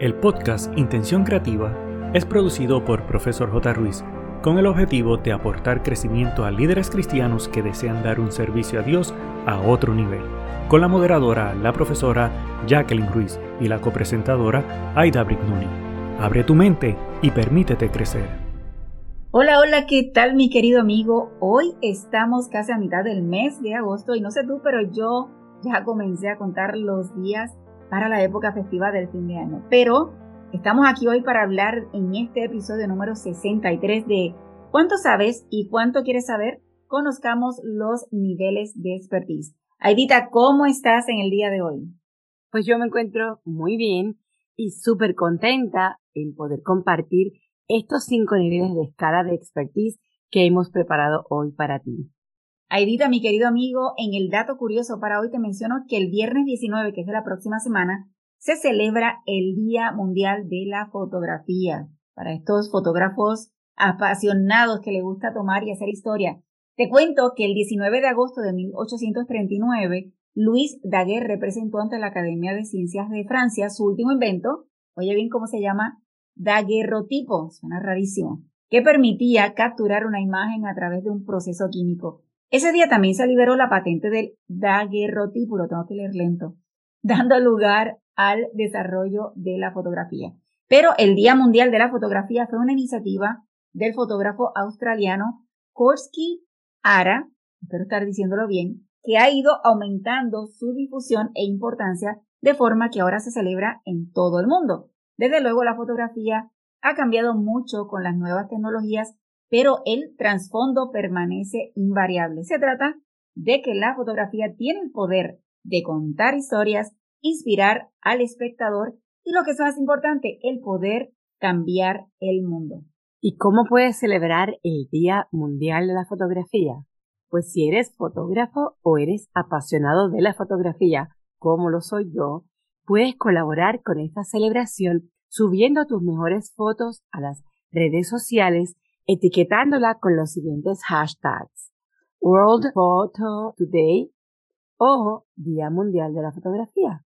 El podcast Intención Creativa es producido por Profesor J. Ruiz con el objetivo de aportar crecimiento a líderes cristianos que desean dar un servicio a Dios a otro nivel, con la moderadora, la profesora Jacqueline Ruiz y la copresentadora Aida Brignoni. Abre tu mente y permítete crecer. Hola, hola, ¿qué tal mi querido amigo? Hoy estamos casi a mitad del mes de agosto y no sé tú, pero yo ya comencé a contar los días para la época festiva del fin de año. Pero estamos aquí hoy para hablar en este episodio número 63 de ¿Cuánto sabes y cuánto quieres saber? Conozcamos los niveles de expertise. Aidita, ¿cómo estás en el día de hoy? Pues yo me encuentro muy bien y súper contenta en poder compartir estos cinco niveles de escala de expertise que hemos preparado hoy para ti. Aidita, mi querido amigo, en el dato curioso para hoy te menciono que el viernes 19, que es de la próxima semana, se celebra el Día Mundial de la Fotografía. Para estos fotógrafos apasionados que les gusta tomar y hacer historia. Te cuento que el 19 de agosto de 1839, Luis Daguerre presentó ante la Academia de Ciencias de Francia su último invento, oye bien cómo se llama, daguerrotipo, suena rarísimo, que permitía capturar una imagen a través de un proceso químico. Ese día también se liberó la patente del daguerrotipo, lo tengo que leer lento, dando lugar al desarrollo de la fotografía. Pero el Día Mundial de la Fotografía fue una iniciativa del fotógrafo australiano Korsky Ara, espero estar diciéndolo bien, que ha ido aumentando su difusión e importancia de forma que ahora se celebra en todo el mundo. Desde luego la fotografía ha cambiado mucho con las nuevas tecnologías pero el trasfondo permanece invariable. Se trata de que la fotografía tiene el poder de contar historias, inspirar al espectador y lo que es más importante, el poder cambiar el mundo. ¿Y cómo puedes celebrar el Día Mundial de la Fotografía? Pues si eres fotógrafo o eres apasionado de la fotografía, como lo soy yo, puedes colaborar con esta celebración subiendo tus mejores fotos a las redes sociales etiquetándola con los siguientes hashtags. World Photo Today o Día Mundial de la Fotografía.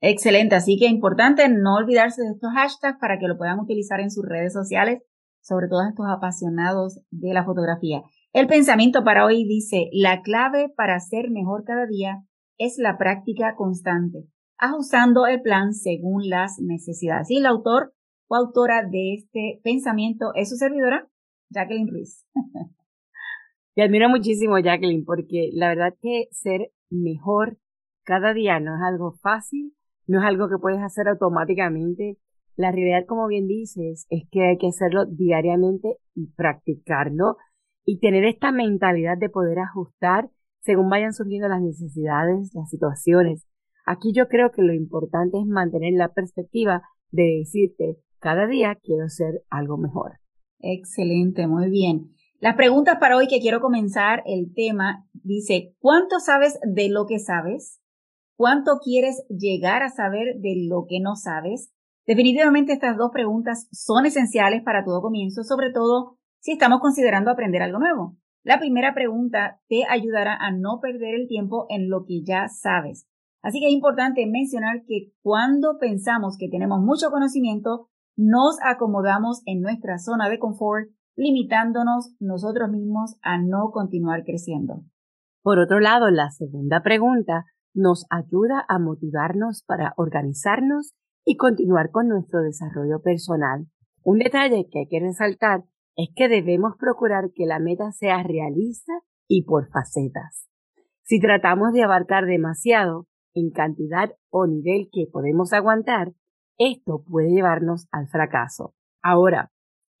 Excelente, así que es importante no olvidarse de estos hashtags para que lo puedan utilizar en sus redes sociales, sobre todo estos apasionados de la fotografía. El pensamiento para hoy dice, la clave para ser mejor cada día es la práctica constante, ajustando el plan según las necesidades. Y el autor o autora de este pensamiento es su servidora, Jacqueline Ruiz. Te admiro muchísimo, Jacqueline, porque la verdad que ser mejor cada día no es algo fácil, no es algo que puedes hacer automáticamente. La realidad, como bien dices, es que hay que hacerlo diariamente y practicarlo y tener esta mentalidad de poder ajustar según vayan surgiendo las necesidades, las situaciones. Aquí yo creo que lo importante es mantener la perspectiva de decirte, cada día quiero ser algo mejor. Excelente, muy bien. Las preguntas para hoy que quiero comenzar el tema dice, ¿cuánto sabes de lo que sabes? ¿Cuánto quieres llegar a saber de lo que no sabes? Definitivamente estas dos preguntas son esenciales para todo comienzo, sobre todo si estamos considerando aprender algo nuevo. La primera pregunta te ayudará a no perder el tiempo en lo que ya sabes. Así que es importante mencionar que cuando pensamos que tenemos mucho conocimiento, nos acomodamos en nuestra zona de confort, limitándonos nosotros mismos a no continuar creciendo. Por otro lado, la segunda pregunta nos ayuda a motivarnos para organizarnos y continuar con nuestro desarrollo personal. Un detalle que hay que resaltar es que debemos procurar que la meta sea realista y por facetas. Si tratamos de abarcar demasiado en cantidad o nivel que podemos aguantar, esto puede llevarnos al fracaso. Ahora,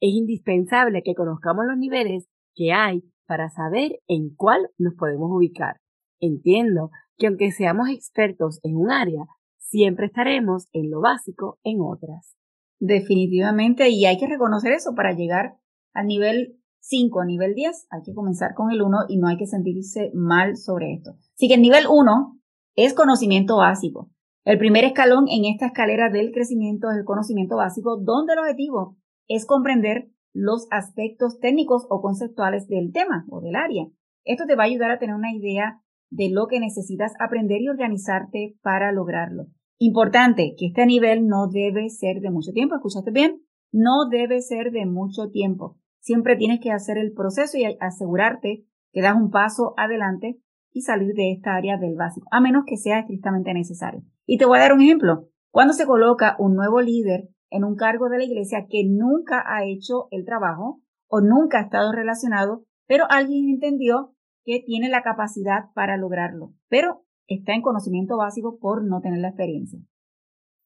es indispensable que conozcamos los niveles que hay para saber en cuál nos podemos ubicar. Entiendo que aunque seamos expertos en un área, siempre estaremos en lo básico en otras. Definitivamente, y hay que reconocer eso para llegar al nivel 5, a nivel 10, hay que comenzar con el 1 y no hay que sentirse mal sobre esto. Así que el nivel 1 es conocimiento básico. El primer escalón en esta escalera del crecimiento es el conocimiento básico, donde el objetivo es comprender los aspectos técnicos o conceptuales del tema o del área. Esto te va a ayudar a tener una idea de lo que necesitas aprender y organizarte para lograrlo. Importante que este nivel no debe ser de mucho tiempo, ¿escuchaste bien? No debe ser de mucho tiempo. Siempre tienes que hacer el proceso y asegurarte que das un paso adelante y salir de esta área del básico, a menos que sea estrictamente necesario. Y te voy a dar un ejemplo. Cuando se coloca un nuevo líder en un cargo de la iglesia que nunca ha hecho el trabajo o nunca ha estado relacionado, pero alguien entendió que tiene la capacidad para lograrlo, pero está en conocimiento básico por no tener la experiencia.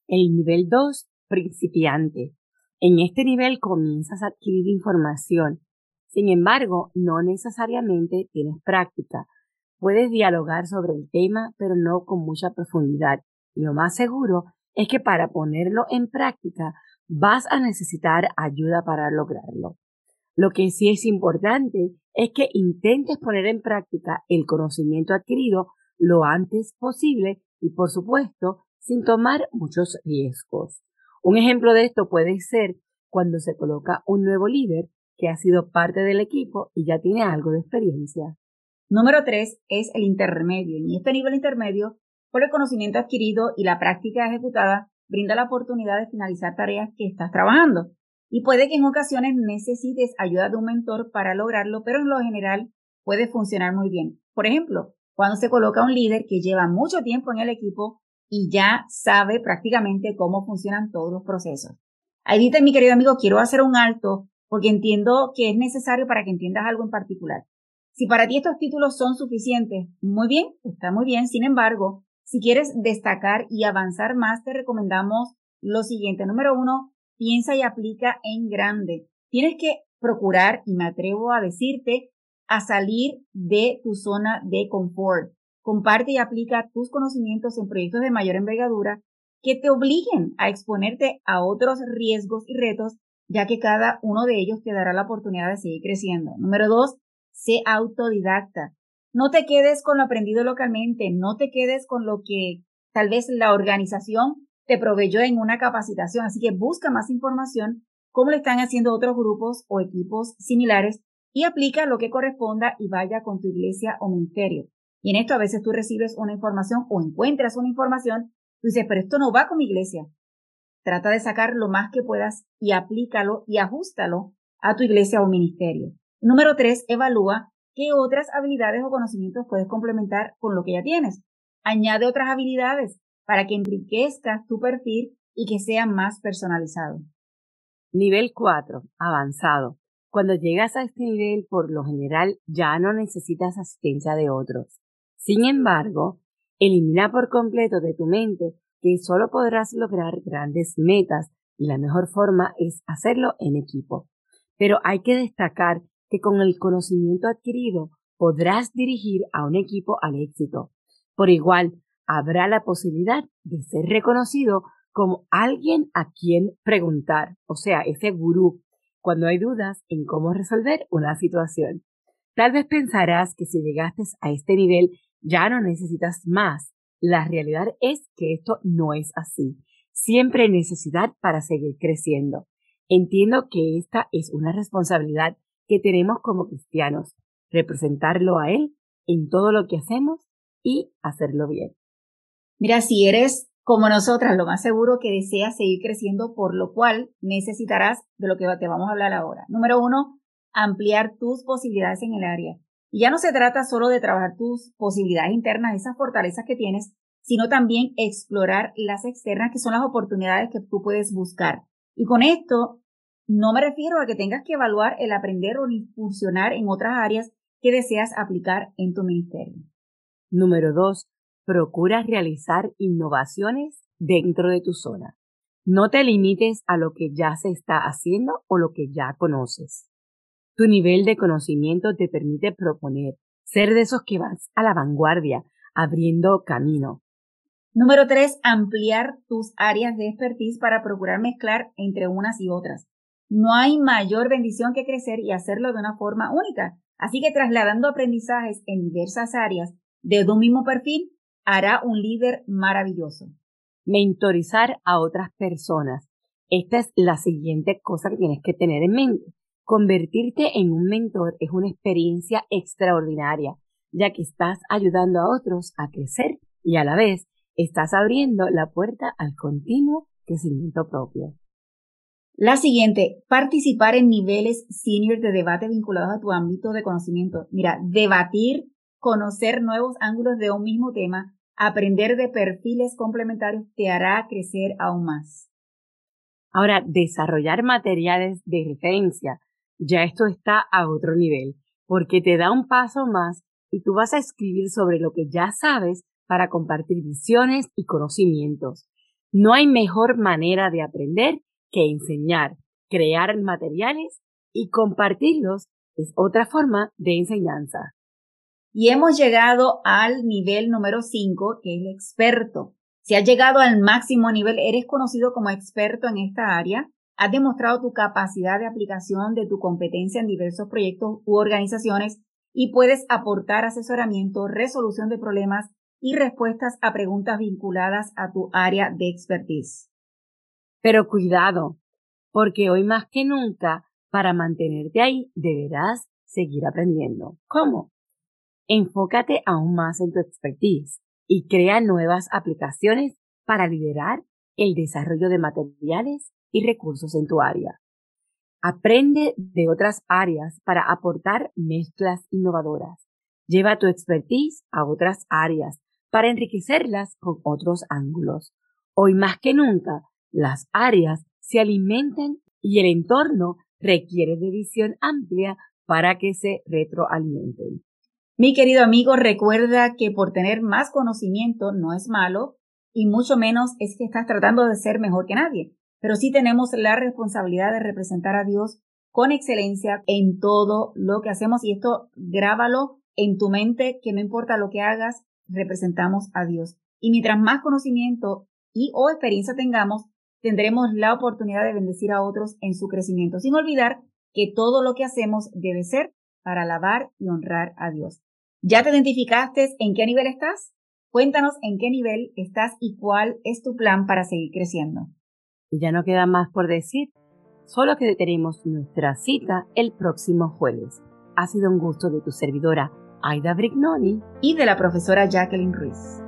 El nivel 2, principiante. En este nivel comienzas a adquirir información. Sin embargo, no necesariamente tienes práctica. Puedes dialogar sobre el tema, pero no con mucha profundidad. Y lo más seguro es que para ponerlo en práctica vas a necesitar ayuda para lograrlo. Lo que sí es importante es que intentes poner en práctica el conocimiento adquirido lo antes posible y, por supuesto, sin tomar muchos riesgos. Un ejemplo de esto puede ser cuando se coloca un nuevo líder que ha sido parte del equipo y ya tiene algo de experiencia. Número tres es el intermedio. Y este nivel intermedio, por el conocimiento adquirido y la práctica ejecutada, brinda la oportunidad de finalizar tareas que estás trabajando. Y puede que en ocasiones necesites ayuda de un mentor para lograrlo, pero en lo general puede funcionar muy bien. Por ejemplo, cuando se coloca un líder que lleva mucho tiempo en el equipo y ya sabe prácticamente cómo funcionan todos los procesos. Ahí mi querido amigo, quiero hacer un alto porque entiendo que es necesario para que entiendas algo en particular. Si para ti estos títulos son suficientes, muy bien, está muy bien. Sin embargo, si quieres destacar y avanzar más, te recomendamos lo siguiente. Número uno, piensa y aplica en grande. Tienes que procurar, y me atrevo a decirte, a salir de tu zona de confort. Comparte y aplica tus conocimientos en proyectos de mayor envergadura que te obliguen a exponerte a otros riesgos y retos, ya que cada uno de ellos te dará la oportunidad de seguir creciendo. Número dos, sé autodidacta. No te quedes con lo aprendido localmente, no te quedes con lo que tal vez la organización te proveyó en una capacitación. Así que busca más información, cómo lo están haciendo otros grupos o equipos similares y aplica lo que corresponda y vaya con tu iglesia o ministerio. Y en esto a veces tú recibes una información o encuentras una información, tú dices, pero esto no va con mi iglesia. Trata de sacar lo más que puedas y aplícalo y ajustalo a tu iglesia o ministerio. Número tres, evalúa qué otras habilidades o conocimientos puedes complementar con lo que ya tienes. Añade otras habilidades para que enriquezcas tu perfil y que sea más personalizado. Nivel 4. Avanzado. Cuando llegas a este nivel, por lo general, ya no necesitas asistencia de otros. Sin embargo, elimina por completo de tu mente que solo podrás lograr grandes metas y la mejor forma es hacerlo en equipo. Pero hay que destacar que con el conocimiento adquirido podrás dirigir a un equipo al éxito. Por igual, habrá la posibilidad de ser reconocido como alguien a quien preguntar, o sea, ese gurú cuando hay dudas en cómo resolver una situación. Tal vez pensarás que si llegaste a este nivel ya no necesitas más. La realidad es que esto no es así. Siempre hay necesidad para seguir creciendo. Entiendo que esta es una responsabilidad que tenemos como cristianos, representarlo a Él en todo lo que hacemos y hacerlo bien. Mira, si eres como nosotras, lo más seguro que deseas seguir creciendo, por lo cual necesitarás de lo que te vamos a hablar ahora. Número uno, ampliar tus posibilidades en el área. Y ya no se trata solo de trabajar tus posibilidades internas, esas fortalezas que tienes, sino también explorar las externas, que son las oportunidades que tú puedes buscar. Y con esto, no me refiero a que tengas que evaluar el aprender o incursionar en otras áreas que deseas aplicar en tu ministerio. Número dos, procura realizar innovaciones dentro de tu zona. No te limites a lo que ya se está haciendo o lo que ya conoces. Tu nivel de conocimiento te permite proponer, ser de esos que vas a la vanguardia, abriendo camino. Número 3. Ampliar tus áreas de expertise para procurar mezclar entre unas y otras. No hay mayor bendición que crecer y hacerlo de una forma única. Así que trasladando aprendizajes en diversas áreas de un mismo perfil, hará un líder maravilloso. Mentorizar a otras personas. Esta es la siguiente cosa que tienes que tener en mente. Convertirte en un mentor es una experiencia extraordinaria, ya que estás ayudando a otros a crecer y a la vez estás abriendo la puerta al continuo crecimiento propio. La siguiente, participar en niveles senior de debate vinculados a tu ámbito de conocimiento. Mira, debatir, conocer nuevos ángulos de un mismo tema, aprender de perfiles complementarios te hará crecer aún más. Ahora, desarrollar materiales de referencia, ya esto está a otro nivel, porque te da un paso más y tú vas a escribir sobre lo que ya sabes para compartir visiones y conocimientos. No hay mejor manera de aprender que enseñar, crear materiales y compartirlos es otra forma de enseñanza. Y hemos llegado al nivel número 5, que es el experto. Si has llegado al máximo nivel, eres conocido como experto en esta área, has demostrado tu capacidad de aplicación de tu competencia en diversos proyectos u organizaciones y puedes aportar asesoramiento, resolución de problemas y respuestas a preguntas vinculadas a tu área de expertise. Pero cuidado, porque hoy más que nunca, para mantenerte ahí, deberás seguir aprendiendo. ¿Cómo? Enfócate aún más en tu expertise y crea nuevas aplicaciones para liderar el desarrollo de materiales y recursos en tu área. Aprende de otras áreas para aportar mezclas innovadoras. Lleva tu expertise a otras áreas para enriquecerlas con otros ángulos. Hoy más que nunca, las áreas se alimentan y el entorno requiere de visión amplia para que se retroalimenten. Mi querido amigo, recuerda que por tener más conocimiento no es malo y mucho menos es que estás tratando de ser mejor que nadie, pero sí tenemos la responsabilidad de representar a Dios con excelencia en todo lo que hacemos y esto grábalo en tu mente que no importa lo que hagas, representamos a Dios. Y mientras más conocimiento y o experiencia tengamos, tendremos la oportunidad de bendecir a otros en su crecimiento, sin olvidar que todo lo que hacemos debe ser para alabar y honrar a Dios. ¿Ya te identificaste en qué nivel estás? Cuéntanos en qué nivel estás y cuál es tu plan para seguir creciendo. Y ya no queda más por decir, solo que tenemos nuestra cita el próximo jueves. Ha sido un gusto de tu servidora Aida Brignoni y de la profesora Jacqueline Ruiz.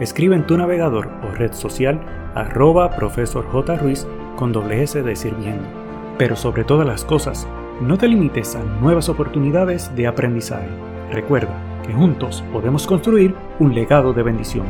escribe en tu navegador o red social arroba profesor J. Ruiz con doble S de sirviendo. Pero sobre todas las cosas, no te limites a nuevas oportunidades de aprendizaje. Recuerda que juntos podemos construir un legado de bendición.